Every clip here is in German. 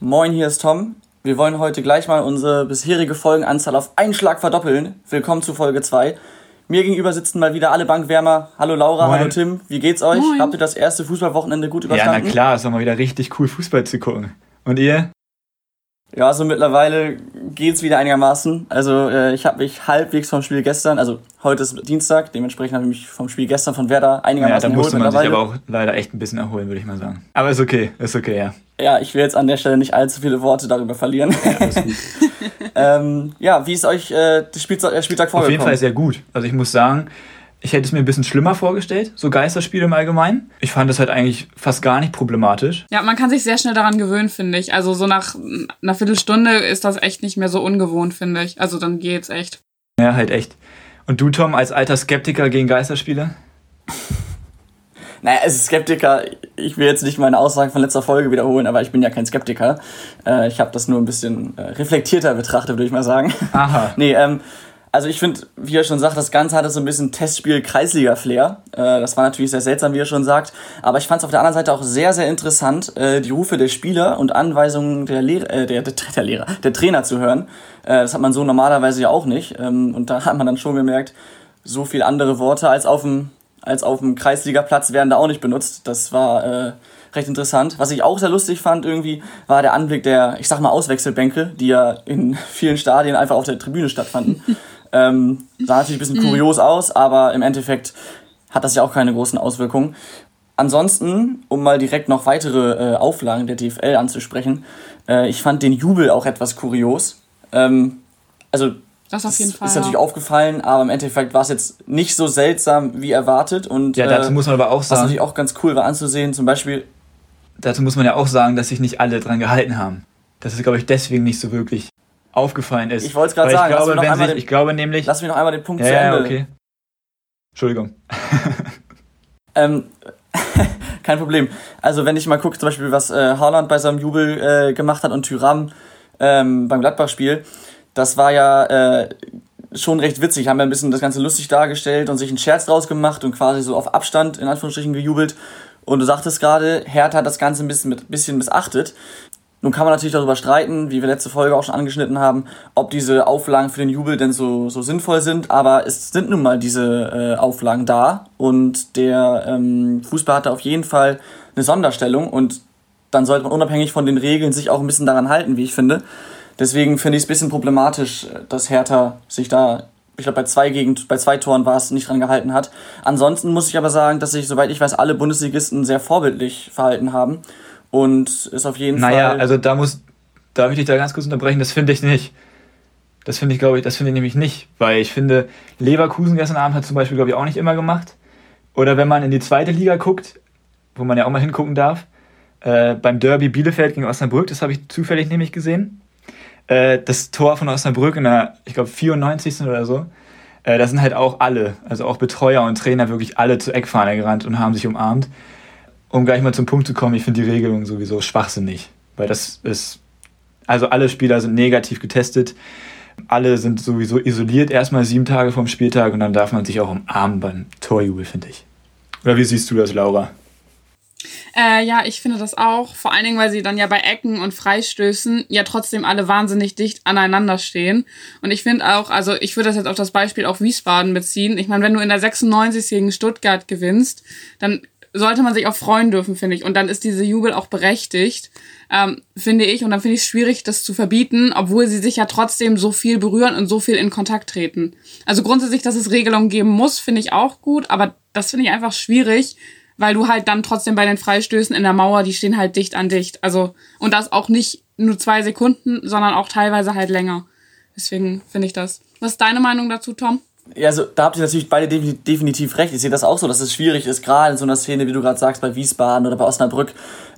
Moin, hier ist Tom. Wir wollen heute gleich mal unsere bisherige Folgenanzahl auf einen Schlag verdoppeln. Willkommen zu Folge 2. Mir gegenüber sitzen mal wieder alle Bankwärmer. Hallo Laura, Moin. hallo Tim. Wie geht's euch? Moin. Habt ihr das erste Fußballwochenende gut Ja, überstanden? na klar, ist doch mal wieder richtig cool, Fußball zu gucken. Und ihr? Ja, so mittlerweile geht's wieder einigermaßen. Also äh, ich habe mich halbwegs vom Spiel gestern, also heute ist Dienstag, dementsprechend habe ich mich vom Spiel gestern von Werder Ja, einigermaßen da musste man sich mittlerweile. aber auch leider echt ein bisschen erholen, würde ich mal sagen. Aber ist okay, ist okay, ja. Ja, ich will jetzt an der Stelle nicht allzu viele Worte darüber verlieren. Gut. ähm, ja, wie ist euch äh, das Spieltag, der Spieltag Auf vorgekommen? jeden Fall sehr gut. Also ich muss sagen, ich hätte es mir ein bisschen schlimmer vorgestellt, so Geisterspiele im Allgemeinen. Ich fand das halt eigentlich fast gar nicht problematisch. Ja, man kann sich sehr schnell daran gewöhnen, finde ich. Also so nach einer Viertelstunde ist das echt nicht mehr so ungewohnt, finde ich. Also dann geht's echt. Ja, halt echt. Und du, Tom, als alter Skeptiker gegen Geisterspiele? Naja, es ist Skeptiker. Ich will jetzt nicht meine Aussagen von letzter Folge wiederholen, aber ich bin ja kein Skeptiker. Äh, ich habe das nur ein bisschen äh, reflektierter betrachtet, würde ich mal sagen. Aha. nee, ähm, also ich finde, wie er schon sagt, das Ganze hatte so ein bisschen Testspiel-Kreisliga-Flair. Äh, das war natürlich sehr seltsam, wie er schon sagt. Aber ich fand es auf der anderen Seite auch sehr, sehr interessant, äh, die Rufe der Spieler und Anweisungen der, Lehrer, äh, der, der, der Lehrer, der Trainer zu hören. Äh, das hat man so normalerweise ja auch nicht. Ähm, und da hat man dann schon gemerkt, so viel andere Worte als auf dem als auf dem Kreisligaplatz werden da auch nicht benutzt. Das war äh, recht interessant. Was ich auch sehr lustig fand irgendwie, war der Anblick der, ich sag mal, Auswechselbänke, die ja in vielen Stadien einfach auf der Tribüne stattfanden. ähm, sah natürlich ein bisschen kurios aus, aber im Endeffekt hat das ja auch keine großen Auswirkungen. Ansonsten, um mal direkt noch weitere äh, Auflagen der DFL anzusprechen, äh, ich fand den Jubel auch etwas kurios. Ähm, also Das auf jeden Fall. ist natürlich ja. aufgefallen, aber im Endeffekt war es jetzt nicht so seltsam wie erwartet. Und, Ja, dazu äh, muss man aber auch was sagen, natürlich auch ganz cool war anzusehen, zum Beispiel, dazu muss man ja auch sagen, dass sich nicht alle dran gehalten haben. Dass es, glaube ich, deswegen nicht so wirklich aufgefallen ist. Ich wollt's grad Weil sagen, Ich glaube, wenn sich, den- ich glaube nämlich. lass mich noch einmal den Punkt ja, zu ja, Ende. okay. Entschuldigung. Ähm, kein Problem. Also wenn ich mal gucke, zum Beispiel, was äh, Haaland bei seinem Jubel äh, gemacht hat und Tyram ähm, beim Gladbach-Spiel, das war ja äh, schon recht witzig. Haben ja ein bisschen das Ganze lustig dargestellt und sich einen Scherz draus gemacht und quasi so auf Abstand in Anführungsstrichen gejubelt. Und du sagtest gerade, Hertha hat das Ganze ein bisschen, mit, bisschen missachtet. Nun kann man natürlich darüber streiten, wie wir letzte Folge auch schon angeschnitten haben, ob diese Auflagen für den Jubel denn so, so sinnvoll sind. Aber es sind nun mal diese äh, Auflagen da und der ähm, Fußball hatte auf jeden Fall eine Sonderstellung und dann sollte man unabhängig von den Regeln sich auch ein bisschen daran halten, wie ich finde. Deswegen finde ich es ein bisschen problematisch, dass Hertha sich da, ich glaube bei zwei Gegend, bei zwei Toren war es, nicht dran gehalten hat. Ansonsten muss ich aber sagen, dass sich, soweit ich weiß, alle Bundesligisten sehr vorbildlich verhalten haben. Und ist auf jeden Naja, Fall. also da muss, darf ich dich da ganz kurz unterbrechen, das finde ich nicht. Das finde ich, glaube ich, das finde ich nämlich nicht, weil ich finde, Leverkusen gestern Abend hat zum Beispiel, glaube ich, auch nicht immer gemacht. Oder wenn man in die zweite Liga guckt, wo man ja auch mal hingucken darf, äh, beim Derby Bielefeld gegen Osnabrück, das habe ich zufällig nämlich gesehen. Äh, das Tor von Osnabrück in der, ich glaube, 94. oder so, äh, da sind halt auch alle, also auch Betreuer und Trainer, wirklich alle zur Eckfahne gerannt und haben sich umarmt. Um gleich mal zum Punkt zu kommen, ich finde die Regelung sowieso schwachsinnig, weil das ist, also alle Spieler sind negativ getestet, alle sind sowieso isoliert erstmal sieben Tage vom Spieltag und dann darf man sich auch umarmen beim Torjubel, finde ich. Oder wie siehst du das, Laura? Äh, ja, ich finde das auch. Vor allen Dingen, weil sie dann ja bei Ecken und Freistößen ja trotzdem alle wahnsinnig dicht aneinander stehen. Und ich finde auch, also ich würde das jetzt auf das Beispiel auch Wiesbaden beziehen. Ich meine, wenn du in der 96 gegen Stuttgart gewinnst, dann sollte man sich auch freuen dürfen, finde ich. Und dann ist diese Jubel auch berechtigt, ähm, finde ich. Und dann finde ich es schwierig, das zu verbieten, obwohl sie sich ja trotzdem so viel berühren und so viel in Kontakt treten. Also grundsätzlich, dass es Regelungen geben muss, finde ich auch gut, aber das finde ich einfach schwierig, weil du halt dann trotzdem bei den Freistößen in der Mauer, die stehen halt dicht an dicht. Also, und das auch nicht nur zwei Sekunden, sondern auch teilweise halt länger. Deswegen finde ich das. Was ist deine Meinung dazu, Tom? Ja, also da habt ihr natürlich beide defini- definitiv recht. Ich sehe das auch so, dass es schwierig ist, gerade in so einer Szene, wie du gerade sagst, bei Wiesbaden oder bei Osnabrück,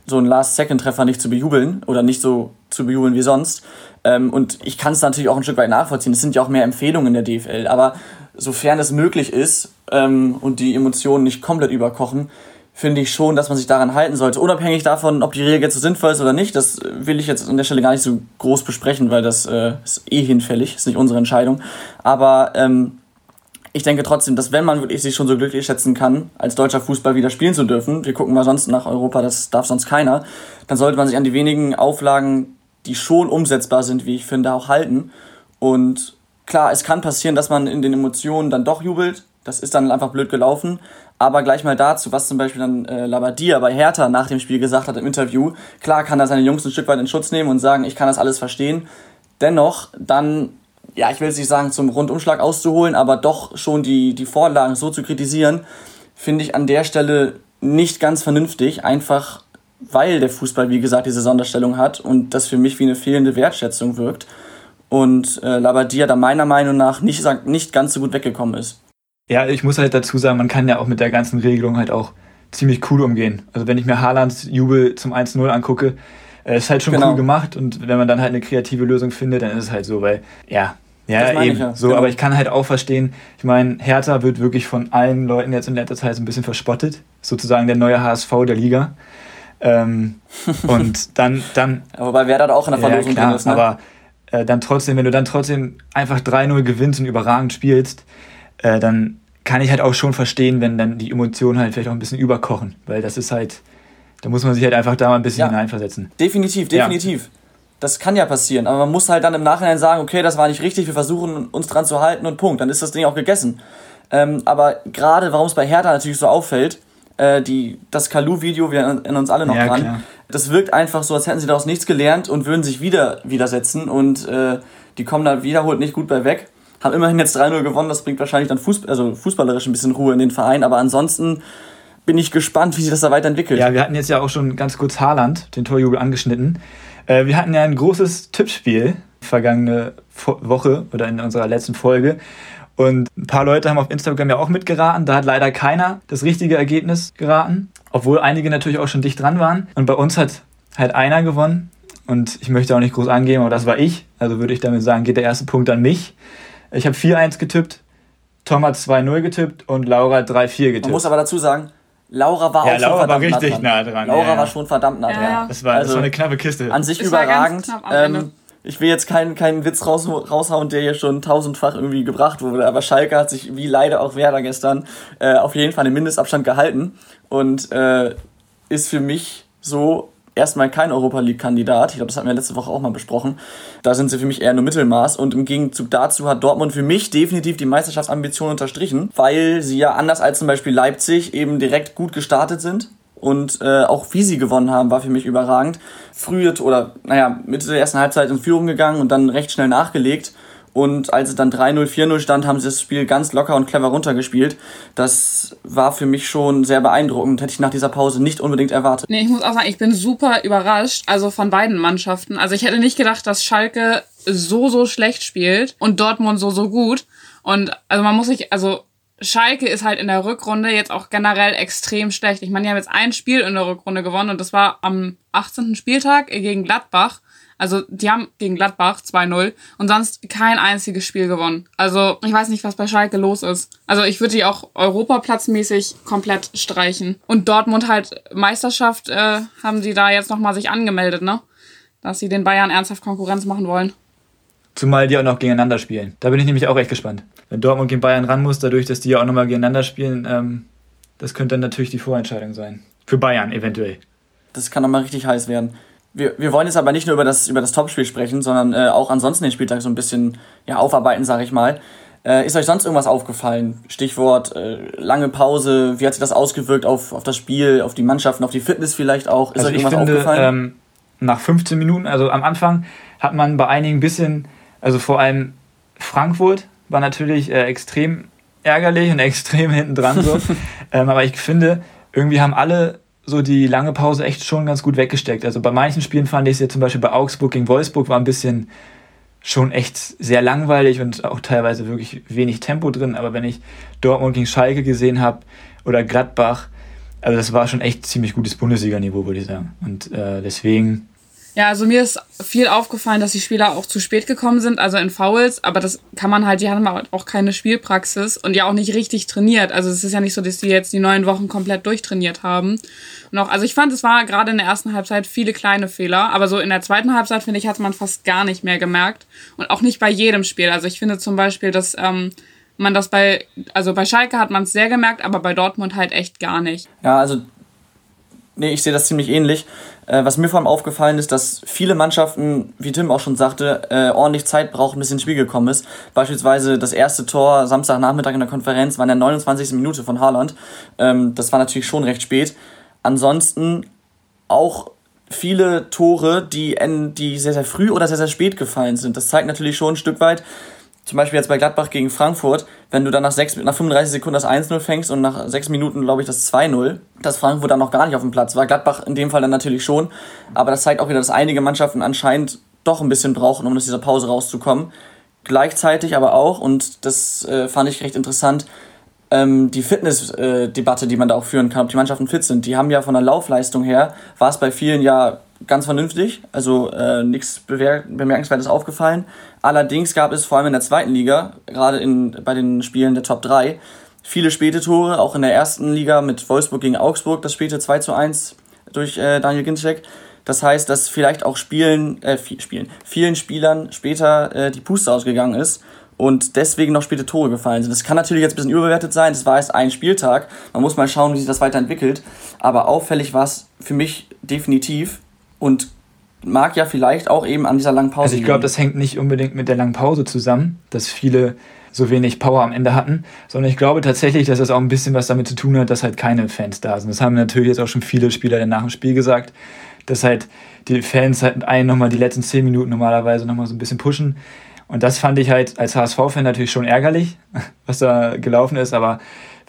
so einen Last-Second-Treffer nicht zu bejubeln oder nicht so zu bejubeln wie sonst. Ähm, und ich kann es natürlich auch ein Stück weit nachvollziehen. Es sind ja auch mehr Empfehlungen in der DFL. Aber sofern es möglich ist ähm, und die Emotionen nicht komplett überkochen, finde ich schon, dass man sich daran halten sollte. Unabhängig davon, ob die Regel jetzt so sinnvoll ist oder nicht, das will ich jetzt an der Stelle gar nicht so groß besprechen, weil das äh, ist eh hinfällig, ist nicht unsere Entscheidung. Aber ähm, ich denke trotzdem, dass wenn man wirklich sich schon so glücklich schätzen kann, als deutscher Fußball wieder spielen zu dürfen, wir gucken mal sonst nach Europa, das darf sonst keiner, dann sollte man sich an die wenigen Auflagen, die schon umsetzbar sind, wie ich finde, auch halten. Und klar, es kann passieren, dass man in den Emotionen dann doch jubelt. Das ist dann einfach blöd gelaufen. Aber gleich mal dazu, was zum Beispiel dann äh, Labadia bei Hertha nach dem Spiel gesagt hat im Interview. Klar kann er seine Jungs ein Stück weit in Schutz nehmen und sagen, ich kann das alles verstehen. Dennoch dann, ja, ich will es nicht sagen, zum Rundumschlag auszuholen, aber doch schon die, die Vorlagen so zu kritisieren, finde ich an der Stelle nicht ganz vernünftig. Einfach weil der Fußball, wie gesagt, diese Sonderstellung hat und das für mich wie eine fehlende Wertschätzung wirkt. Und äh, Labadia da meiner Meinung nach nicht, nicht ganz so gut weggekommen ist. Ja, ich muss halt dazu sagen, man kann ja auch mit der ganzen Regelung halt auch ziemlich cool umgehen. Also wenn ich mir Haalands Jubel zum 1-0 angucke, äh, ist halt schon genau. cool gemacht und wenn man dann halt eine kreative Lösung findet, dann ist es halt so, weil, ja, ja, eben. Ja. So, genau. aber ich kann halt auch verstehen, ich meine, Hertha wird wirklich von allen Leuten jetzt in letzter Zeit so ein bisschen verspottet. Sozusagen der neue HSV der Liga. Ähm, und dann, dann. Wobei wer da auch in der Verlosung ja, klar, ist, ne? Aber äh, dann trotzdem, wenn du dann trotzdem einfach 3-0 gewinnst und überragend spielst, äh, dann kann ich halt auch schon verstehen, wenn dann die Emotionen halt vielleicht auch ein bisschen überkochen. Weil das ist halt, da muss man sich halt einfach da mal ein bisschen ja, hineinversetzen. Definitiv, definitiv. Ja. Das kann ja passieren, aber man muss halt dann im Nachhinein sagen, okay, das war nicht richtig, wir versuchen uns dran zu halten und Punkt. Dann ist das Ding auch gegessen. Ähm, aber gerade, warum es bei Hertha natürlich so auffällt, äh, die, das Kalu-Video, wir erinnern uns alle noch ja, dran. Klar. Das wirkt einfach so, als hätten sie daraus nichts gelernt und würden sich wieder widersetzen und äh, die kommen da wiederholt nicht gut bei weg. Haben immerhin jetzt 3-0 gewonnen, das bringt wahrscheinlich dann Fußball, also fußballerisch ein bisschen Ruhe in den Verein, aber ansonsten bin ich gespannt, wie sich das da weiterentwickelt. Ja, wir hatten jetzt ja auch schon ganz kurz Haaland, den Torjubel, angeschnitten. Äh, wir hatten ja ein großes Tippspiel vergangene Woche oder in unserer letzten Folge. Und ein paar Leute haben auf Instagram ja auch mitgeraten. Da hat leider keiner das richtige Ergebnis geraten, obwohl einige natürlich auch schon dicht dran waren. Und bei uns hat halt einer gewonnen. Und ich möchte auch nicht groß angeben, aber das war ich. Also würde ich damit sagen, geht der erste Punkt an mich. Ich habe 4-1 getippt, Tom hat 2-0 getippt und Laura 3-4 getippt. Man muss aber dazu sagen, Laura war ja, auch Laura schon verdammt war richtig nah dran. Nah dran. Laura ja. war schon verdammt nah dran. Ja. Das, war, also, das war eine knappe Kiste. An sich das überragend. Ähm, ich will jetzt keinen, keinen Witz raus, raushauen, der hier schon tausendfach irgendwie gebracht wurde, aber Schalke hat sich, wie leider auch Werder gestern, äh, auf jeden Fall den Mindestabstand gehalten und äh, ist für mich so erstmal kein Europa League-Kandidat. Ich glaube, das hatten wir letzte Woche auch mal besprochen. Da sind sie für mich eher nur Mittelmaß. Und im Gegenzug dazu hat Dortmund für mich definitiv die Meisterschaftsambition unterstrichen, weil sie ja anders als zum Beispiel Leipzig eben direkt gut gestartet sind und äh, auch wie sie gewonnen haben, war für mich überragend. Früh oder, naja, Mitte der ersten Halbzeit in Führung gegangen und dann recht schnell nachgelegt. Und als es dann 3-0, 4-0 stand, haben sie das Spiel ganz locker und clever runtergespielt. Das war für mich schon sehr beeindruckend. Hätte ich nach dieser Pause nicht unbedingt erwartet. Nee, ich muss auch sagen, ich bin super überrascht. Also von beiden Mannschaften. Also ich hätte nicht gedacht, dass Schalke so, so schlecht spielt und Dortmund so, so gut. Und also man muss sich, also Schalke ist halt in der Rückrunde jetzt auch generell extrem schlecht. Ich meine, die haben jetzt ein Spiel in der Rückrunde gewonnen und das war am 18. Spieltag gegen Gladbach. Also die haben gegen Gladbach 2-0 und sonst kein einziges Spiel gewonnen. Also ich weiß nicht, was bei Schalke los ist. Also ich würde die auch europaplatzmäßig komplett streichen. Und Dortmund halt Meisterschaft äh, haben sie da jetzt nochmal sich angemeldet, ne? Dass sie den Bayern ernsthaft Konkurrenz machen wollen. Zumal die auch noch gegeneinander spielen. Da bin ich nämlich auch echt gespannt. Wenn Dortmund gegen Bayern ran muss, dadurch, dass die ja auch nochmal gegeneinander spielen, ähm, das könnte dann natürlich die Vorentscheidung sein. Für Bayern eventuell. Das kann nochmal richtig heiß werden. Wir, wir wollen jetzt aber nicht nur über das, über das Topspiel sprechen, sondern äh, auch ansonsten den Spieltag so ein bisschen ja, aufarbeiten, sag ich mal. Äh, ist euch sonst irgendwas aufgefallen? Stichwort äh, lange Pause, wie hat sich das ausgewirkt auf, auf das Spiel, auf die Mannschaften, auf die Fitness vielleicht auch? Ist also euch irgendwas finde, aufgefallen? Ähm, nach 15 Minuten, also am Anfang, hat man bei einigen ein bisschen also vor allem Frankfurt war natürlich äh, extrem ärgerlich und extrem hinten dran so. ähm, aber ich finde, irgendwie haben alle so die lange Pause echt schon ganz gut weggesteckt. Also bei manchen Spielen fand ich es jetzt zum Beispiel bei Augsburg gegen Wolfsburg war ein bisschen schon echt sehr langweilig und auch teilweise wirklich wenig Tempo drin. Aber wenn ich Dortmund gegen Schalke gesehen habe oder Gladbach, also das war schon echt ziemlich gutes Bundesliga-Niveau, würde ich sagen. Und äh, deswegen ja, also mir ist viel aufgefallen, dass die Spieler auch zu spät gekommen sind, also in Fouls, aber das kann man halt, die haben halt auch keine Spielpraxis und ja auch nicht richtig trainiert. Also es ist ja nicht so, dass die jetzt die neun Wochen komplett durchtrainiert haben. Und auch, also ich fand, es war gerade in der ersten Halbzeit viele kleine Fehler, aber so in der zweiten Halbzeit, finde ich, hat man fast gar nicht mehr gemerkt. Und auch nicht bei jedem Spiel. Also ich finde zum Beispiel, dass ähm, man das bei, also bei Schalke hat man es sehr gemerkt, aber bei Dortmund halt echt gar nicht. Ja, also, nee, ich sehe das ziemlich ähnlich. Äh, was mir vor allem aufgefallen ist, dass viele Mannschaften, wie Tim auch schon sagte, äh, ordentlich Zeit brauchen, bis ins Spiel gekommen ist. Beispielsweise das erste Tor Samstagnachmittag in der Konferenz war in der 29. Minute von Haaland. Ähm, das war natürlich schon recht spät. Ansonsten auch viele Tore, die, die sehr, sehr früh oder sehr, sehr spät gefallen sind. Das zeigt natürlich schon ein Stück weit, zum Beispiel jetzt bei Gladbach gegen Frankfurt, wenn du dann nach, 6, nach 35 Sekunden das 1-0 fängst und nach 6 Minuten, glaube ich, das 2-0, dass Frankfurt dann noch gar nicht auf dem Platz war. Gladbach in dem Fall dann natürlich schon. Aber das zeigt auch wieder, dass einige Mannschaften anscheinend doch ein bisschen brauchen, um aus dieser Pause rauszukommen. Gleichzeitig aber auch, und das äh, fand ich recht interessant, ähm, die Fitnessdebatte, äh, die man da auch führen kann, ob die Mannschaften fit sind. Die haben ja von der Laufleistung her, war es bei vielen ja ganz vernünftig, also äh, nichts Bemerkenswertes aufgefallen. Allerdings gab es vor allem in der zweiten Liga, gerade in, bei den Spielen der Top 3, viele späte Tore, auch in der ersten Liga mit Wolfsburg gegen Augsburg, das späte 2 zu 1 durch äh, Daniel Ginczek. Das heißt, dass vielleicht auch Spielen, äh, Spielen, vielen Spielern später äh, die Puste ausgegangen ist und deswegen noch späte Tore gefallen sind. Das kann natürlich jetzt ein bisschen überbewertet sein, das war erst ein Spieltag. Man muss mal schauen, wie sich das weiterentwickelt. Aber auffällig war es für mich definitiv und mag ja vielleicht auch eben an dieser langen Pause. Also ich glaube, das hängt nicht unbedingt mit der langen Pause zusammen, dass viele so wenig Power am Ende hatten, sondern ich glaube tatsächlich, dass das auch ein bisschen was damit zu tun hat, dass halt keine Fans da sind. Das haben natürlich jetzt auch schon viele Spieler nach dem Spiel gesagt, dass halt die Fans halt einen nochmal die letzten zehn Minuten normalerweise nochmal so ein bisschen pushen. Und das fand ich halt als HSV-Fan natürlich schon ärgerlich, was da gelaufen ist, aber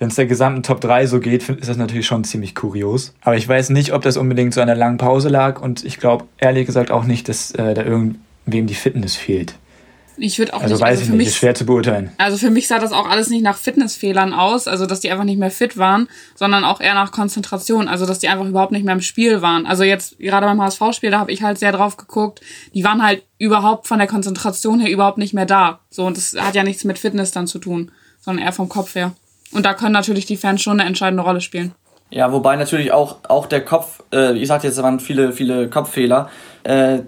wenn es der gesamten Top 3 so geht, ist das natürlich schon ziemlich kurios. Aber ich weiß nicht, ob das unbedingt an der langen Pause lag und ich glaube ehrlich gesagt auch nicht, dass äh, da irgendwem die Fitness fehlt. Ich würde auch also nicht. Weiß also ich nicht, mich, ist schwer zu beurteilen. Also für mich sah das auch alles nicht nach Fitnessfehlern aus, also dass die einfach nicht mehr fit waren, sondern auch eher nach Konzentration, also dass die einfach überhaupt nicht mehr im Spiel waren. Also jetzt gerade beim HSV-Spiel, da habe ich halt sehr drauf geguckt, die waren halt überhaupt von der Konzentration her überhaupt nicht mehr da. So und das hat ja nichts mit Fitness dann zu tun, sondern eher vom Kopf her. Und da können natürlich die Fans schon eine entscheidende Rolle spielen. Ja, wobei natürlich auch, auch der Kopf, äh, ich sagte jetzt, es waren viele, viele Kopffehler. Äh,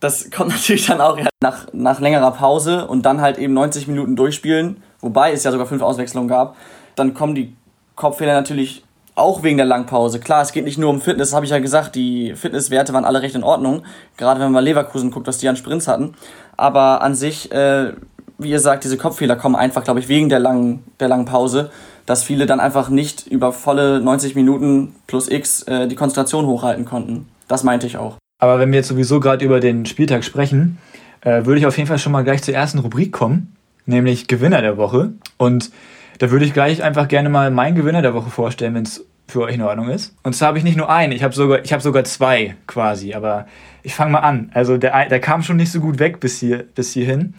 das kommt natürlich dann auch nach, nach längerer Pause und dann halt eben 90 Minuten durchspielen, wobei es ja sogar fünf Auswechslungen gab. Dann kommen die Kopffehler natürlich auch wegen der Langpause. Klar, es geht nicht nur um Fitness, habe ich ja gesagt, die Fitnesswerte waren alle recht in Ordnung, gerade wenn man Leverkusen guckt, was die an Sprints hatten. Aber an sich, äh, wie ihr sagt, diese Kopffehler kommen einfach, glaube ich, wegen der langen, der langen Pause, dass viele dann einfach nicht über volle 90 Minuten plus X äh, die Konzentration hochhalten konnten. Das meinte ich auch. Aber wenn wir jetzt sowieso gerade über den Spieltag sprechen, äh, würde ich auf jeden Fall schon mal gleich zur ersten Rubrik kommen, nämlich Gewinner der Woche. Und da würde ich gleich einfach gerne mal meinen Gewinner der Woche vorstellen, wenn es für euch in Ordnung ist. Und zwar habe ich nicht nur einen, ich habe sogar, hab sogar zwei quasi. Aber ich fange mal an. Also der, der kam schon nicht so gut weg bis, hier, bis hierhin.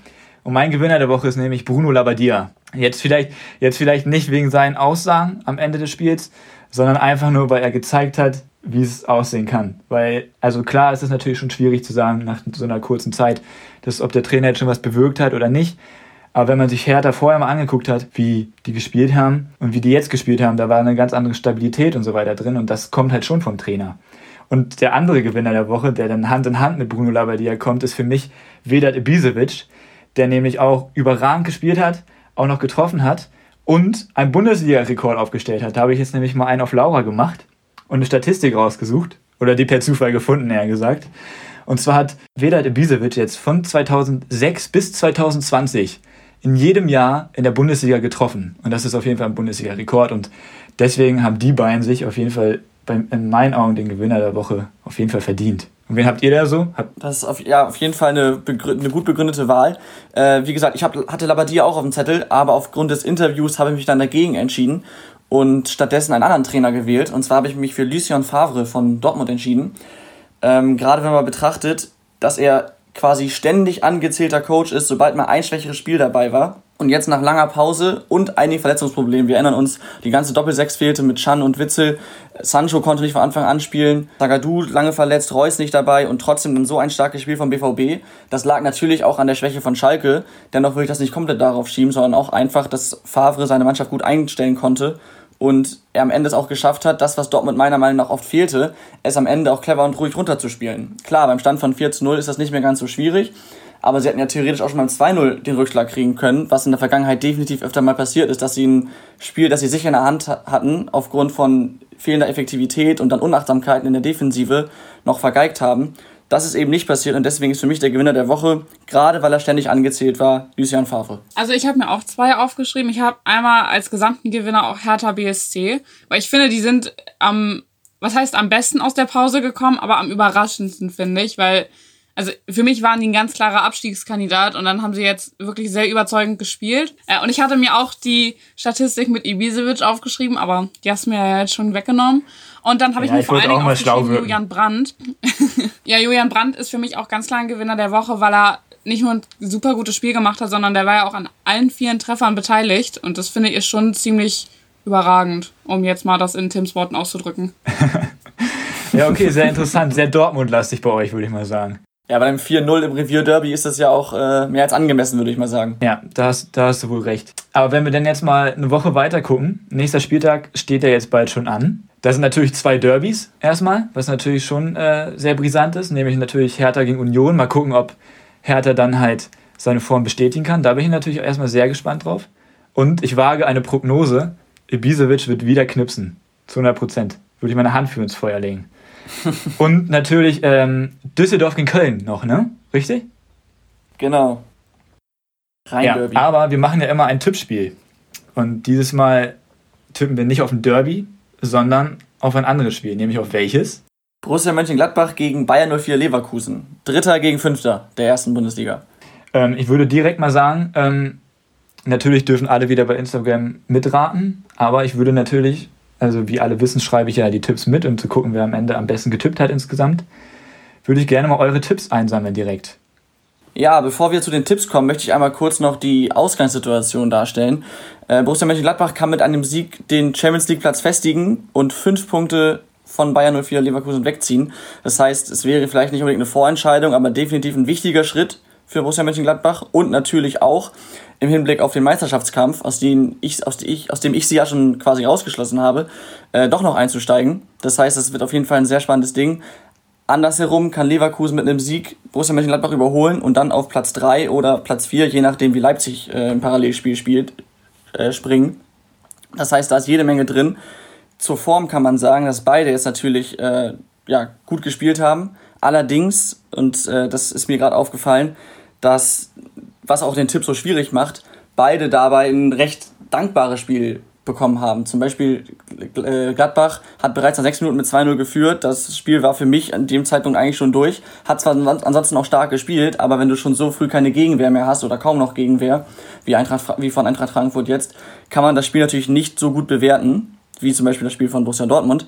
Und mein Gewinner der Woche ist nämlich Bruno Labbadia. Jetzt vielleicht, jetzt vielleicht nicht wegen seinen Aussagen am Ende des Spiels, sondern einfach nur, weil er gezeigt hat, wie es aussehen kann. Weil, also klar ist es natürlich schon schwierig zu sagen nach so einer kurzen Zeit, dass ob der Trainer jetzt schon was bewirkt hat oder nicht. Aber wenn man sich Hertha vorher mal angeguckt hat, wie die gespielt haben und wie die jetzt gespielt haben, da war eine ganz andere Stabilität und so weiter drin und das kommt halt schon vom Trainer. Und der andere Gewinner der Woche, der dann Hand in Hand mit Bruno Labbadia kommt, ist für mich Vedat Ibisevic, der nämlich auch überragend gespielt hat, auch noch getroffen hat und einen Bundesliga-Rekord aufgestellt hat. Da habe ich jetzt nämlich mal einen auf Laura gemacht und eine Statistik rausgesucht. Oder die per Zufall gefunden, eher gesagt. Und zwar hat Vedat Ibisevic jetzt von 2006 bis 2020 in jedem Jahr in der Bundesliga getroffen. Und das ist auf jeden Fall ein Bundesliga-Rekord. Und deswegen haben die beiden sich auf jeden Fall in meinen Augen den Gewinner der Woche auf jeden Fall verdient. Und wen habt ihr da so? Hab das ist auf, ja, auf jeden Fall eine, eine gut begründete Wahl. Äh, wie gesagt, ich hab, hatte Labadia auch auf dem Zettel, aber aufgrund des Interviews habe ich mich dann dagegen entschieden und stattdessen einen anderen Trainer gewählt. Und zwar habe ich mich für Lucien Favre von Dortmund entschieden. Ähm, gerade wenn man betrachtet, dass er quasi ständig angezählter Coach ist, sobald mal ein schwächeres Spiel dabei war. Und jetzt nach langer Pause und einigen Verletzungsproblemen, wir erinnern uns, die ganze Doppelsechs fehlte mit Chan und Witzel. Sancho konnte nicht von Anfang an spielen, Zagadou lange verletzt, Reus nicht dabei und trotzdem dann so ein starkes Spiel vom BVB. Das lag natürlich auch an der Schwäche von Schalke. Dennoch will ich das nicht komplett darauf schieben, sondern auch einfach, dass Favre seine Mannschaft gut einstellen konnte und er am Ende es auch geschafft hat, das, was Dortmund meiner Meinung nach oft fehlte, es am Ende auch clever und ruhig runterzuspielen. Klar, beim Stand von 4 zu 0 ist das nicht mehr ganz so schwierig, aber sie hätten ja theoretisch auch schon beim 2-0 den Rückschlag kriegen können, was in der Vergangenheit definitiv öfter mal passiert ist, dass sie ein Spiel, das sie sicher in der Hand hatten, aufgrund von fehlender Effektivität und dann Unachtsamkeiten in der Defensive noch vergeigt haben. Das ist eben nicht passiert und deswegen ist für mich der Gewinner der Woche, gerade weil er ständig angezählt war, Lucian Favre. Also ich habe mir auch zwei aufgeschrieben. Ich habe einmal als gesamten Gewinner auch Hertha BSC, weil ich finde, die sind am, was heißt am besten aus der Pause gekommen, aber am überraschendsten finde ich, weil also für mich waren die ein ganz klarer Abstiegskandidat und dann haben sie jetzt wirklich sehr überzeugend gespielt. Äh, und ich hatte mir auch die Statistik mit Ibisevic aufgeschrieben, aber die hast du mir ja jetzt schon weggenommen. Und dann habe ja, ich mir ich vor allen Dingen aufgeschrieben Julian Brandt. ja, Julian Brandt ist für mich auch ganz klar ein Gewinner der Woche, weil er nicht nur ein super gutes Spiel gemacht hat, sondern der war ja auch an allen vielen Treffern beteiligt. Und das finde ich schon ziemlich überragend, um jetzt mal das in Tims Worten auszudrücken. ja, okay, sehr interessant, sehr Dortmund-lastig bei euch, würde ich mal sagen. Ja, bei einem 4-0 im Revier-Derby ist das ja auch äh, mehr als angemessen, würde ich mal sagen. Ja, da hast, da hast du wohl recht. Aber wenn wir dann jetzt mal eine Woche weiter gucken, nächster Spieltag steht ja jetzt bald schon an. Da sind natürlich zwei Derbys erstmal, was natürlich schon äh, sehr brisant ist, nämlich natürlich Hertha gegen Union. Mal gucken, ob Hertha dann halt seine Form bestätigen kann. Da bin ich natürlich erstmal sehr gespannt drauf. Und ich wage eine Prognose. Ibisevic wird wieder knipsen. Zu 100 Prozent. Würde ich meine Hand für ins Feuer legen. Und natürlich ähm, Düsseldorf gegen Köln noch, ne? Richtig? Genau. Rein ja, Derby. Aber wir machen ja immer ein Tippspiel. Und dieses Mal tippen wir nicht auf ein Derby, sondern auf ein anderes Spiel. Nämlich auf welches? Borussia Mönchengladbach gegen Bayern 04 Leverkusen. Dritter gegen Fünfter der ersten Bundesliga. Ähm, ich würde direkt mal sagen, ähm, natürlich dürfen alle wieder bei Instagram mitraten, aber ich würde natürlich also wie alle wissen, schreibe ich ja die Tipps mit, um zu gucken, wer am Ende am besten getippt hat insgesamt. Würde ich gerne mal eure Tipps einsammeln direkt. Ja, bevor wir zu den Tipps kommen, möchte ich einmal kurz noch die Ausgangssituation darstellen. Äh, Borussia Mönchengladbach kann mit einem Sieg den Champions League Platz festigen und fünf Punkte von Bayern 04 Leverkusen wegziehen. Das heißt, es wäre vielleicht nicht unbedingt eine Vorentscheidung, aber definitiv ein wichtiger Schritt für Borussia Mönchengladbach und natürlich auch im Hinblick auf den Meisterschaftskampf, aus dem ich, aus, ich, aus dem ich sie ja schon quasi ausgeschlossen habe, äh, doch noch einzusteigen. Das heißt, es wird auf jeden Fall ein sehr spannendes Ding. Andersherum kann Leverkusen mit einem Sieg Borussia Mönchengladbach überholen und dann auf Platz 3 oder Platz 4, je nachdem wie Leipzig äh, im Parallelspiel spielt, äh, springen. Das heißt, da ist jede Menge drin. Zur Form kann man sagen, dass beide jetzt natürlich äh, ja, gut gespielt haben. Allerdings, und äh, das ist mir gerade aufgefallen, dass was auch den Tipp so schwierig macht, beide dabei ein recht dankbares Spiel bekommen haben. Zum Beispiel äh, Gladbach hat bereits nach sechs Minuten mit 2-0 geführt. Das Spiel war für mich an dem Zeitpunkt eigentlich schon durch. Hat zwar ansonsten auch stark gespielt, aber wenn du schon so früh keine Gegenwehr mehr hast oder kaum noch Gegenwehr, wie, Eintracht, wie von Eintracht Frankfurt jetzt, kann man das Spiel natürlich nicht so gut bewerten, wie zum Beispiel das Spiel von Borussia Dortmund.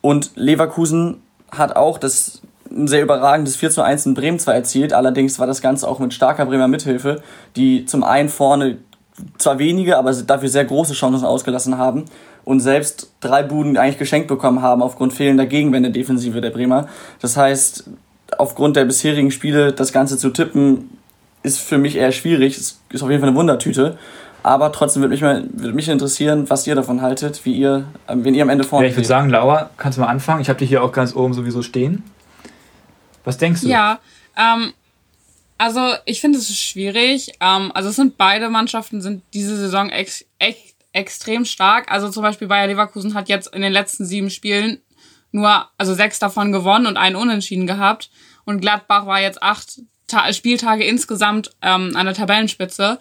Und Leverkusen hat auch das ein sehr überragendes 4 zu 1 in Bremen zwar erzielt, allerdings war das Ganze auch mit starker Bremer Mithilfe, die zum einen vorne zwar wenige, aber dafür sehr große Chancen ausgelassen haben und selbst drei Buden eigentlich geschenkt bekommen haben aufgrund fehlender Gegenwände Defensive der Bremer. Das heißt, aufgrund der bisherigen Spiele das Ganze zu tippen, ist für mich eher schwierig. Es ist auf jeden Fall eine Wundertüte. Aber trotzdem würde mich, mal, würde mich interessieren, was ihr davon haltet, wie ihr, wenn ihr am Ende vorne ja, Ich würde sagen, Laura, kannst du mal anfangen? Ich habe dich hier auch ganz oben sowieso stehen. Was denkst du? Ja, ähm, also ich finde es schwierig. Ähm, also es sind beide Mannschaften sind diese Saison ex echt extrem stark. Also zum Beispiel Bayer Leverkusen hat jetzt in den letzten sieben Spielen nur, also sechs davon gewonnen und einen Unentschieden gehabt. Und Gladbach war jetzt acht Ta Spieltage insgesamt ähm, an der Tabellenspitze.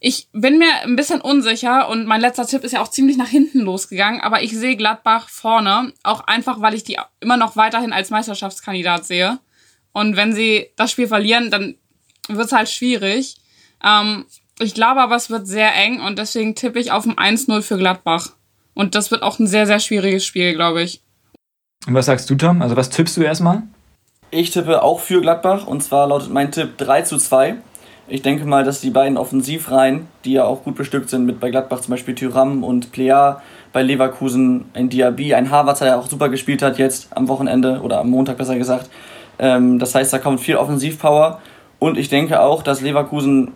Ich bin mir ein bisschen unsicher und mein letzter Tipp ist ja auch ziemlich nach hinten losgegangen, aber ich sehe Gladbach vorne, auch einfach, weil ich die immer noch weiterhin als Meisterschaftskandidat sehe. Und wenn sie das Spiel verlieren, dann wird es halt schwierig. Ähm, ich glaube aber, es wird sehr eng und deswegen tippe ich auf ein 1-0 für Gladbach. Und das wird auch ein sehr, sehr schwieriges Spiel, glaube ich. Und was sagst du, Tom? Also was tippst du erstmal? Ich tippe auch für Gladbach und zwar lautet mein Tipp 3 zu 2. Ich denke mal, dass die beiden Offensivreihen, die ja auch gut bestückt sind, mit bei Gladbach zum Beispiel Tyram und Plea, bei Leverkusen ein Diaby, ein Harvard, der auch super gespielt hat jetzt am Wochenende oder am Montag besser gesagt. Ähm, das heißt, da kommt viel Offensivpower und ich denke auch, dass Leverkusen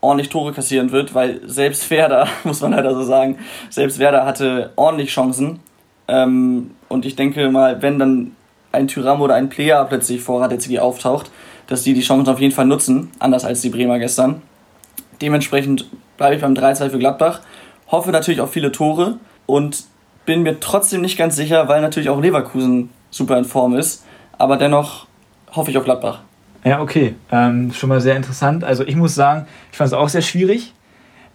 ordentlich Tore kassieren wird, weil selbst Werder, muss man leider so sagen, selbst Werder hatte ordentlich Chancen. Ähm, und ich denke mal, wenn dann ein Tyram oder ein Player plötzlich vor Radetzky auftaucht, dass die die Chance auf jeden Fall nutzen, anders als die Bremer gestern. Dementsprechend bleibe ich beim 3-2 für Gladbach. Hoffe natürlich auf viele Tore und bin mir trotzdem nicht ganz sicher, weil natürlich auch Leverkusen super in Form ist. Aber dennoch hoffe ich auf Gladbach. Ja, okay. Ähm, schon mal sehr interessant. Also ich muss sagen, ich fand es auch sehr schwierig.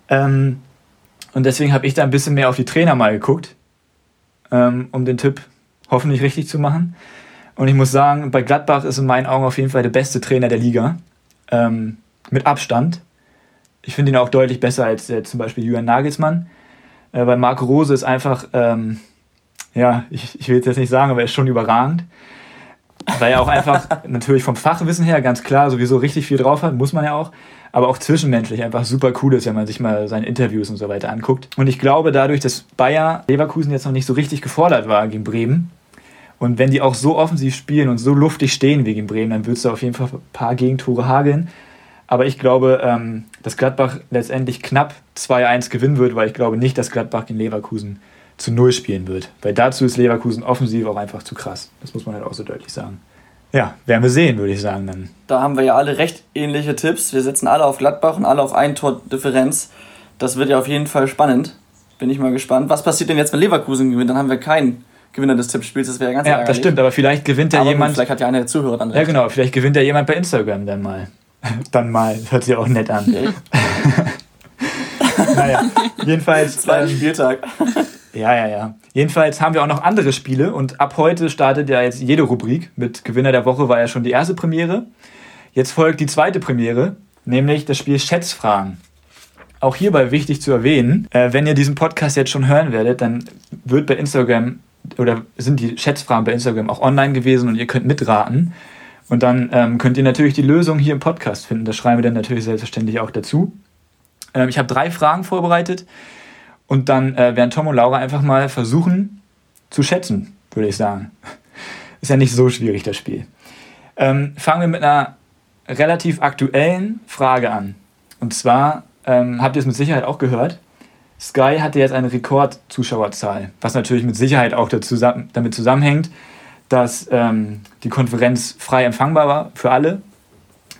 Ähm, und deswegen habe ich da ein bisschen mehr auf die Trainer mal geguckt, ähm, um den Tipp hoffentlich richtig zu machen. Und ich muss sagen, bei Gladbach ist in meinen Augen auf jeden Fall der beste Trainer der Liga. Ähm, mit Abstand. Ich finde ihn auch deutlich besser als äh, zum Beispiel Julian Nagelsmann. Äh, weil Marco Rose ist einfach, ähm, ja, ich, ich will es jetzt nicht sagen, aber er ist schon überragend. Weil er auch einfach natürlich vom Fachwissen her ganz klar sowieso richtig viel drauf hat, muss man ja auch. Aber auch zwischenmenschlich einfach super cool ist, wenn man sich mal seine Interviews und so weiter anguckt. Und ich glaube, dadurch, dass Bayer Leverkusen jetzt noch nicht so richtig gefordert war gegen Bremen, und wenn die auch so offensiv spielen und so luftig stehen wie gegen Bremen, dann wird es da auf jeden Fall ein paar Gegentore hageln. Aber ich glaube, ähm, dass Gladbach letztendlich knapp 2-1 gewinnen wird, weil ich glaube nicht, dass Gladbach gegen Leverkusen zu Null spielen wird. Weil dazu ist Leverkusen offensiv auch einfach zu krass. Das muss man halt auch so deutlich sagen. Ja, werden wir sehen, würde ich sagen dann. Da haben wir ja alle recht ähnliche Tipps. Wir setzen alle auf Gladbach und alle auf ein Tor Differenz. Das wird ja auf jeden Fall spannend. Bin ich mal gespannt. Was passiert denn jetzt, wenn Leverkusen gewinnt? Dann haben wir keinen Gewinner des Tippspiels. Das wäre ja ganz Ja, ärgerlich. das stimmt, aber vielleicht gewinnt ja jemand. Vielleicht hat ja einer der Zuhörer dann recht. Ja, genau. Vielleicht gewinnt ja jemand bei Instagram dann mal. dann mal. Das hört sich auch nett an. Naja, jedenfalls. Zweiten ähm, Spieltag. Ja, ja, ja. Jedenfalls haben wir auch noch andere Spiele und ab heute startet ja jetzt jede Rubrik. Mit Gewinner der Woche war ja schon die erste Premiere. Jetzt folgt die zweite Premiere, nämlich das Spiel Schätzfragen. Auch hierbei wichtig zu erwähnen, äh, wenn ihr diesen Podcast jetzt schon hören werdet, dann wird bei Instagram oder sind die Schätzfragen bei Instagram auch online gewesen und ihr könnt mitraten. Und dann ähm, könnt ihr natürlich die Lösung hier im Podcast finden. Das schreiben wir dann natürlich selbstverständlich auch dazu. Ähm, ich habe drei Fragen vorbereitet. Und dann äh, werden Tom und Laura einfach mal versuchen zu schätzen, würde ich sagen. Ist ja nicht so schwierig, das Spiel. Ähm, fangen wir mit einer relativ aktuellen Frage an. Und zwar, ähm, habt ihr es mit Sicherheit auch gehört, Sky hatte jetzt eine Rekordzuschauerzahl, was natürlich mit Sicherheit auch dazu, damit zusammenhängt, dass ähm, die Konferenz frei empfangbar war für alle.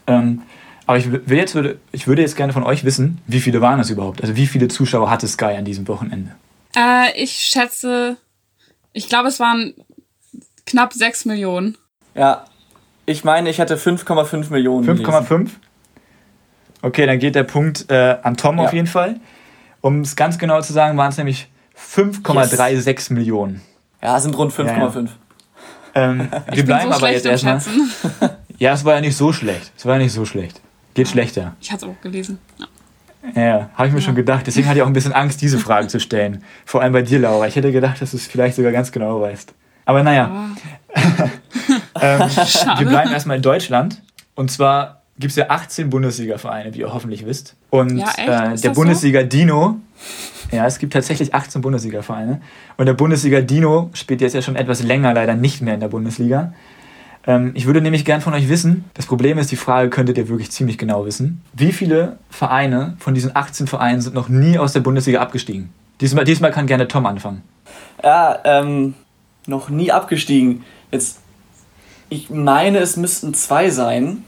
Ähm, aber ich, will jetzt würde, ich würde jetzt gerne von euch wissen, wie viele waren es überhaupt? Also wie viele Zuschauer hatte Sky an diesem Wochenende? Äh, ich schätze, ich glaube, es waren knapp 6 Millionen. Ja, ich meine, ich hatte 5,5 Millionen. 5,5? Okay, dann geht der Punkt äh, an Tom ja. auf jeden Fall. Um es ganz genau zu sagen, waren es nämlich 5,36 yes. Millionen. Ja, es sind rund 5,5. Ja, ja. ähm, wir bleiben so aber jetzt erstmal. ja, es war ja nicht so schlecht. Es war ja nicht so schlecht. Geht schlechter. Ich hatte es auch gelesen. Ja. Ja, habe ich mir ja. schon gedacht. Deswegen hatte ich auch ein bisschen Angst, diese Fragen zu stellen. Vor allem bei dir, Laura. Ich hätte gedacht, dass du es vielleicht sogar ganz genau weißt. Aber naja. ähm, wir bleiben erstmal in Deutschland. Und zwar gibt es ja 18 Bundesliga-Vereine, wie ihr hoffentlich wisst. Und ja, äh, der Bundesliga so? Dino, ja, es gibt tatsächlich 18 Bundesliga-Vereine. Und der Bundesliga Dino spielt jetzt ja schon etwas länger leider nicht mehr in der Bundesliga. Ähm, ich würde nämlich gern von euch wissen, das Problem ist, die Frage könntet ihr wirklich ziemlich genau wissen. Wie viele Vereine von diesen 18 Vereinen sind noch nie aus der Bundesliga abgestiegen? Diesmal, diesmal kann gerne Tom anfangen. Ja, ähm, noch nie abgestiegen. Jetzt, ich meine, es müssten zwei sein.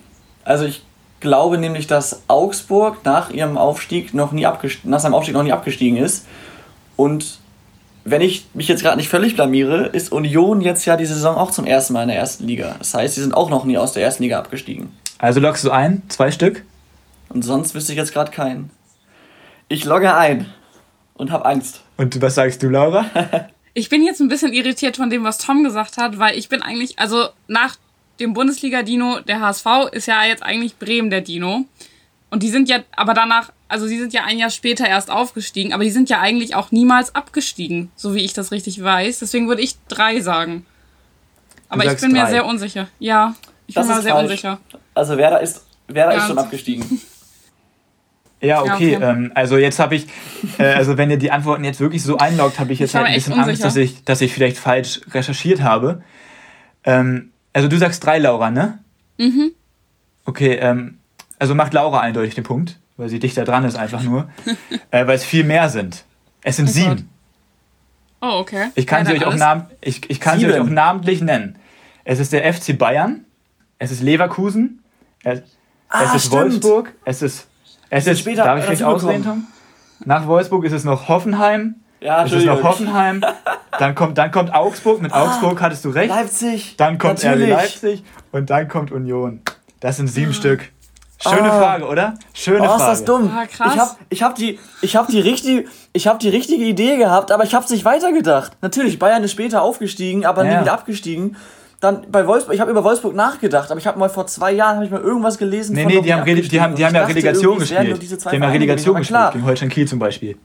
Also ich glaube nämlich, dass Augsburg nach ihrem Aufstieg noch nie nach seinem Aufstieg noch nie abgestiegen ist. Und wenn ich mich jetzt gerade nicht völlig blamiere, ist Union jetzt ja die Saison auch zum ersten Mal in der ersten Liga. Das heißt, sie sind auch noch nie aus der ersten Liga abgestiegen. Also loggst du ein? Zwei Stück? Und sonst wüsste ich jetzt gerade keinen. Ich logge ein und habe Angst. Und was sagst du, Laura? ich bin jetzt ein bisschen irritiert von dem, was Tom gesagt hat, weil ich bin eigentlich, also nach dem Bundesliga-Dino, der HSV, ist ja jetzt eigentlich Bremen der Dino. Und die sind ja, aber danach, also sie sind ja ein Jahr später erst aufgestiegen, aber die sind ja eigentlich auch niemals abgestiegen, so wie ich das richtig weiß. Deswegen würde ich drei sagen. Aber ich bin drei. mir sehr unsicher. Ja, ich das bin mir sehr falsch. unsicher. Also Werder ist, Werder ja. ist schon abgestiegen. Ja, okay. Ja, okay. Ähm, also jetzt habe ich, äh, also wenn ihr die Antworten jetzt wirklich so einloggt, habe ich jetzt ich halt ein bisschen Angst, dass ich, dass ich vielleicht falsch recherchiert habe. Ähm, also du sagst drei, Laura, ne? Mhm. Okay, ähm, also macht Laura eindeutig den Punkt, weil sie dichter dran ist einfach nur. äh, weil es viel mehr sind. Es sind oh sieben. Oh, okay. Ich kann, sie euch, auch nam ich, ich kann sie euch auch namentlich nennen. Es ist der FC Bayern, es ist Leverkusen, Es, Ah, es ist stimmt. Wolfsburg, es ist, es ist, später darf ich vielleicht ausreden. Tom? Nach Wolfsburg ist es noch Hoffenheim, Ja, es ist noch. Hoffenheim, dann kommt, dann kommt Augsburg, mit Augsburg hattest du recht, Leipzig. dann kommt RB. Leipzig und dann kommt Union. Das sind sieben Stück. Schöne Ah. Frage, oder? Schöne Oh, ist Frage. das dumm. Ah, krass. Ich hab, ich hab die, ich hab die richtige, ich hab die richtige Idee gehabt, aber ich hab's nicht weitergedacht. Natürlich, Bayern ist später aufgestiegen, aber nie Ja. wieder abgestiegen. Dann bei Wolfsburg, ich habe über Wolfsburg nachgedacht, aber ich habe mal vor zwei Jahren habe ich mal irgendwas gelesen. Nee, von nee, die haben, die haben, die haben ja Relegation es gespielt. Die haben ja Relegation gespielt, gegen Holstein Kiel zum Beispiel.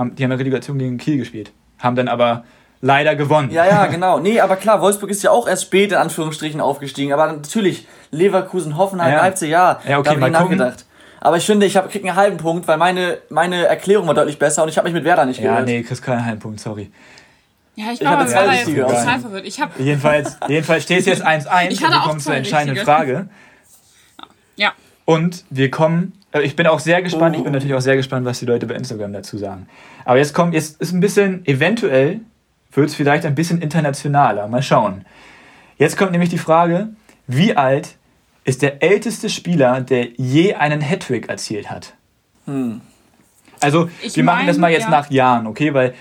Haben, die haben ja Relegation gegen Kiel gespielt. Haben dann aber leider gewonnen. Ja, ja, genau. Nee, aber klar, Wolfsburg ist ja auch erst spät in Anführungsstrichen aufgestiegen. Aber natürlich, Leverkusen, Hoffenheim, Ja. Leipzig, ja. Ja, okay, da mal nachgedacht. Aber ich finde, ich hab, krieg einen halben Punkt, weil meine, meine Erklärung war deutlich besser und ich habe mich mit Werder nicht Ja, geirrt. nee, kriegst keinen halben Punkt, sorry. Ja, ich Ich war richtige total verwirrt. Ich hab, Jedenfalls, jedenfalls steht es jetzt 1-1 Ich und wir auch kommen zur entscheidenden. Frage. ja. Und wir kommen, ich bin auch sehr gespannt, ich bin natürlich auch sehr gespannt, was die Leute bei Instagram dazu sagen. Aber jetzt kommt, jetzt ist ein bisschen, eventuell wird es vielleicht ein bisschen internationaler. Mal schauen. Jetzt kommt nämlich die Frage, wie alt ist der älteste Spieler, der je einen Hattrick erzielt hat? Also, Ich wir machen das mein, mal jetzt ja. nach Jahren, okay? Weil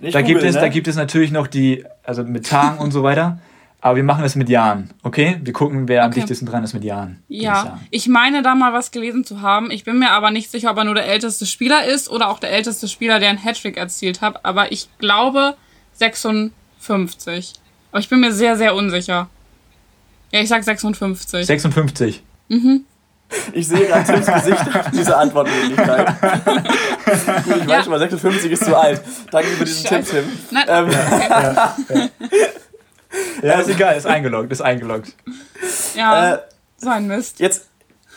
da, gibt es, ne? da gibt es natürlich noch die, also mit Tagen und so weiter. Aber wir machen das mit Jahren, okay? Wir gucken, wer am Okay. dichtesten dran ist mit Jahren. ich Ja, sagen. ich meine da mal was gelesen zu haben. Ich bin mir aber nicht sicher, ob er nur der älteste Spieler ist oder auch der älteste Spieler, der einen Hattrick erzielt hat. Aber ich glaube 56. Aber ich bin mir sehr, sehr unsicher. Ja, ich sag 56. 56. Ich sehe gerade Tims Gesicht diese Antwortmöglichkeit. Gut, ich weiß schon mal, 56 ist zu alt. Danke für diesen Tipp, Scheiße. Tim. Nein, Ähm, Ja, ist egal, ist eingeloggt, ist eingeloggt. ja, äh, so ein Mist. jetzt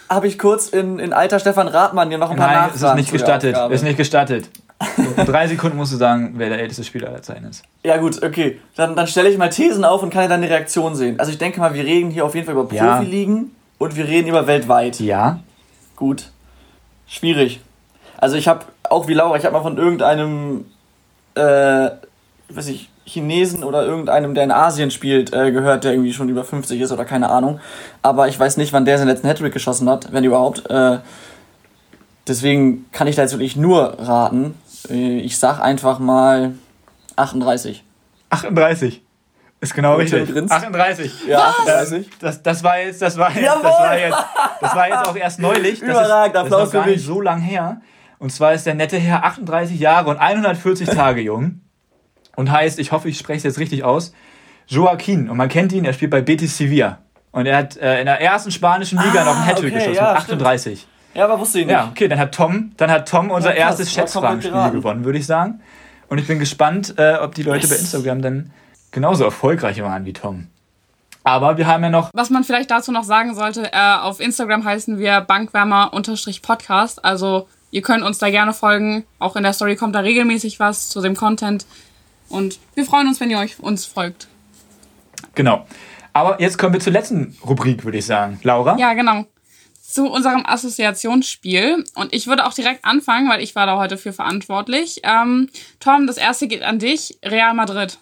habe ich kurz in, in alter Stefan Rathmann hier noch ein paar Nein, Nachfragen ist nicht gestattet. Ist nicht gestattet. In drei Sekunden musst du sagen, wer der älteste Spieler aller Zeiten ist. Ja gut, okay. Dann, dann stelle ich mal Thesen auf und kann ja dann eine Reaktion sehen. Also ich denke mal, wir reden hier auf jeden Fall über Ja. Profiligen und wir reden über weltweit. Ja. Gut. Schwierig. Also ich habe, auch wie Laura, ich habe mal von irgendeinem, äh, weiß ich, Chinesen oder irgendeinem, der in Asien spielt, äh, gehört, der irgendwie schon über 50 ist oder keine Ahnung. Aber ich weiß nicht, wann der seinen letzten Hattrick geschossen hat, wenn überhaupt. Äh, deswegen kann ich da jetzt wirklich nur raten. Äh, ich sag einfach mal 38. 38. Ist genau Tim richtig. grinst. 38. Ja, 38. Das, das war jetzt, das war jetzt, das war jetzt, das war jetzt auch erst neulich. Das Überragend, ist, Applaus das ist noch gar nicht so lang her. Und zwar ist der nette Herr 38 Jahre und 140 Tage jung. Und heißt, ich hoffe, ich spreche es jetzt richtig aus, Joaquin. Und man kennt ihn, er spielt bei Betis Sevilla. Und er hat äh, in der ersten spanischen Liga Ah, noch einen Hattrick okay, geschossen ja, mit 38. Ja, aber wusste ich nicht. Ja, okay, dann hat Tom, dann hat Tom unser Ja, krass, erstes Schätzfragenspiel gewonnen, würde ich sagen. Und ich bin gespannt, äh, ob die Leute bei Instagram dann genauso erfolgreich waren wie Tom. Aber wir haben ja noch Was man vielleicht dazu noch sagen sollte, äh, auf Instagram heißen wir Bankwärmer-Podcast. Also ihr könnt uns da gerne folgen. Auch in der Story kommt da regelmäßig was zu dem Content. Und wir freuen uns, wenn ihr euch uns folgt. Genau. Aber jetzt kommen wir zur letzten Rubrik, würde ich sagen. Laura? Ja, genau. Zu unserem Assoziationsspiel. Und ich würde auch direkt anfangen, weil ich war da heute für verantwortlich. Ähm, Tom, das erste geht an dich. Real Madrid.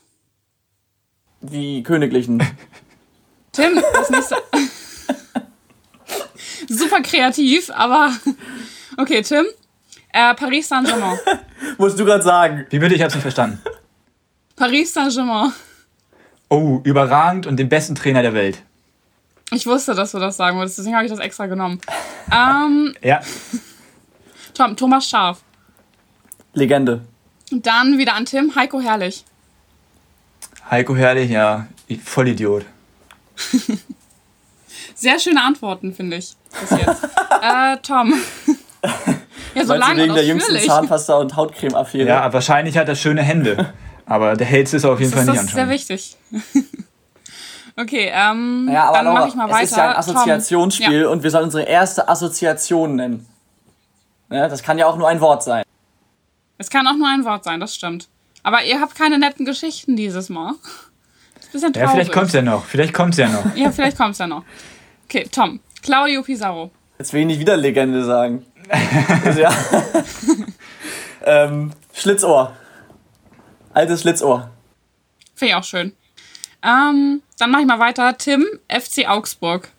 Wie Königlichen. Tim, das nächste. Super kreativ, aber. Okay, Tim. Äh, Paris Saint-Germain. Musst du gerade sagen. Wie bitte? Ich hab's nicht verstanden. Paris Saint-Germain. Oh, überragend und den besten Trainer der Welt. Ich wusste, dass du das sagen würdest, deswegen habe ich das extra genommen. Ähm, Ja. Tom, Thomas Scharf. Legende. Dann wieder an Tim, Heiko Herrlich. Heiko Herrlich, ja. Vollidiot. Sehr schöne Antworten, finde ich. Bis jetzt. äh, Tom. ja, so Meinst du lang wegen und der jüngsten. Zahnpasta- und Hautcreme-Affäre? Ja, wahrscheinlich hat er schöne Hände. Aber der hältste ist auf jeden Das Fall ist, nicht das ist sehr wichtig. okay, ähm, Ja, aber dann Laura, mache ich mal weiter. es ist ja ein. Assoziationsspiel und wir sollen unsere erste Assoziation nennen. Ne, das kann ja auch nur ein Wort sein. Es kann auch nur ein Wort sein, das stimmt. Aber ihr habt keine netten Geschichten dieses Mal. Das ist ein bisschen traurig. Ja, vielleicht kommt's ja noch. Vielleicht kommt's ja noch. Ja, vielleicht kommt's ja noch. Okay, Tom. Claudio Pizarro. Jetzt will ich nicht wieder Legende sagen. Also, ja. ähm, Schlitzohr. Altes Schlitzohr. Finde ich auch schön. Ähm, dann mache ich mal weiter. Tim, FC Augsburg.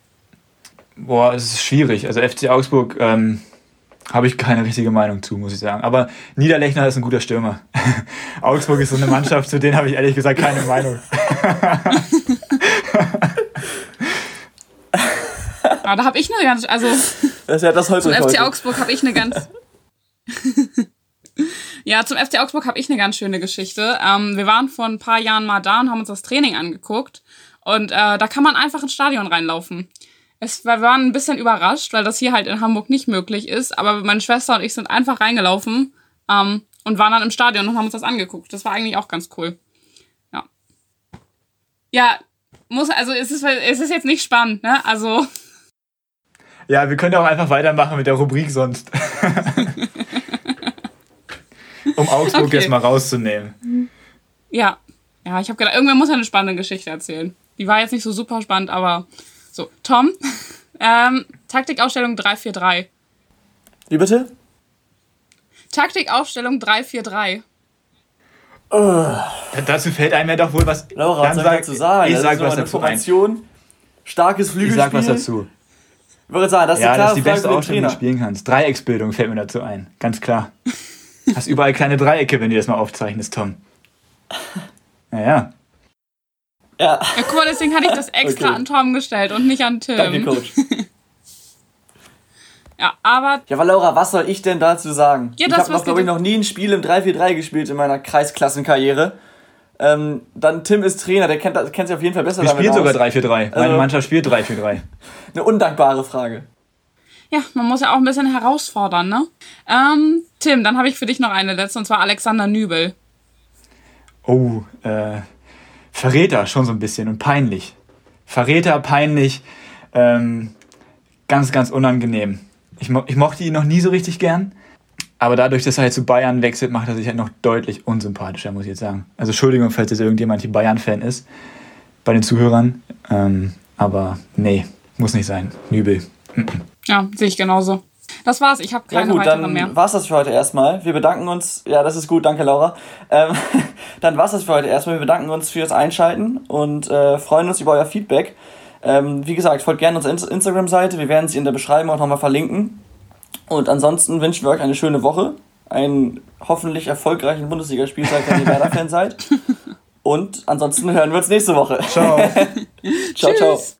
boah, es ist schwierig. Also FC Augsburg ähm, habe ich keine richtige Meinung zu, muss ich sagen. Aber Niederlechner ist ein guter Stürmer. Augsburg ist so eine Mannschaft, zu denen habe ich ehrlich gesagt keine Meinung. Aber da habe ich eine ganz, also Das ist ja das heute. zum FC. Augsburg habe ich eine ganz. ja, zum FC Augsburg habe ich eine ganz schöne Geschichte. Ähm, wir waren vor ein paar Jahren mal da und haben uns das Training angeguckt. Und äh, da kann man einfach ins Stadion reinlaufen. Es, wir waren ein bisschen überrascht, weil das hier halt in Hamburg nicht möglich ist. Aber meine Schwester und ich sind einfach reingelaufen ähm, und waren dann im Stadion und haben uns das angeguckt. Das war eigentlich auch ganz cool. Ja. Ja, muss, also es ist, es ist jetzt nicht spannend, ne? Also. Ja, wir können ja auch einfach weitermachen mit der Rubrik sonst. um Augsburg Okay. jetzt mal rauszunehmen. Ja. Ja, ich habe gedacht, irgendwer muss ja eine spannende Geschichte erzählen. Die war jetzt nicht so super spannend, aber so. Tom, ähm, Taktikaufstellung 343. Wie bitte? Taktikaufstellung 343. Dazu fällt einem ja doch wohl was. Laura, was ich sag- dazu sagen? Ich Das sag was dazu. Formation, starkes Ich Flügelspiel. sag was dazu. Ich würde sagen, das ist Ja, eine das klare ist die Frage beste Aufstellung, die du spielen kannst. Dreiecksbildung fällt mir dazu ein. Ganz klar. Hast überall kleine Dreiecke, wenn du das mal aufzeichnest, Tom. Naja. Ja, Ja, guck mal, deswegen hatte ich das extra Okay. an Tom gestellt und nicht an Tim. danke, Coach. Ja, aber Ja, aber Laura, was soll ich denn dazu sagen? Ja, ich habe glaube ich, noch nie ein Spiel im 3-4-3 gespielt in meiner Kreisklassenkarriere. Ähm, dann Tim ist Trainer, der kennt, kennt sich auf jeden Fall besser Wir damit spielen sogar aus. 3-4-3. Meine Also- Mannschaft spielt 3-4-3. Eine undankbare Frage. Ja, man muss ja auch ein bisschen herausfordern, ne? Ähm, Tim, dann habe ich für dich noch eine letzte, und zwar Alexander Nübel. Oh, äh, Verräter schon so ein bisschen und peinlich. Verräter, peinlich, ähm, ganz, ganz unangenehm. Ich, mo ich mochte ihn noch nie so richtig gern, aber dadurch, dass er halt zu Bayern wechselt, macht er sich halt noch deutlich unsympathischer, muss ich jetzt sagen. Also Entschuldigung, falls jetzt irgendjemand hier Bayern-Fan ist, bei den Zuhörern, ähm, aber nee, muss nicht sein. Nübel. Ja, sehe ich genauso. Das war's, ich habe Ja keine gut, weiteren mehr. dann war's das für heute erstmal. Wir bedanken uns, ja, das ist gut, danke Laura. Ähm, dann war's das für heute erstmal. Wir bedanken uns fürs Einschalten und äh, freuen uns über euer Feedback. Ähm, wie gesagt, folgt gerne unserer Inst- Instagram-Seite. Wir werden sie in der Beschreibung auch nochmal verlinken. Und ansonsten wünschen wir euch eine schöne Woche, einen hoffentlich erfolgreichen Bundesligaspieltag, wenn ihr Werder-Fan seid. Und ansonsten hören wir uns nächste Woche. Ciao. ciao, ciao. Tschüss.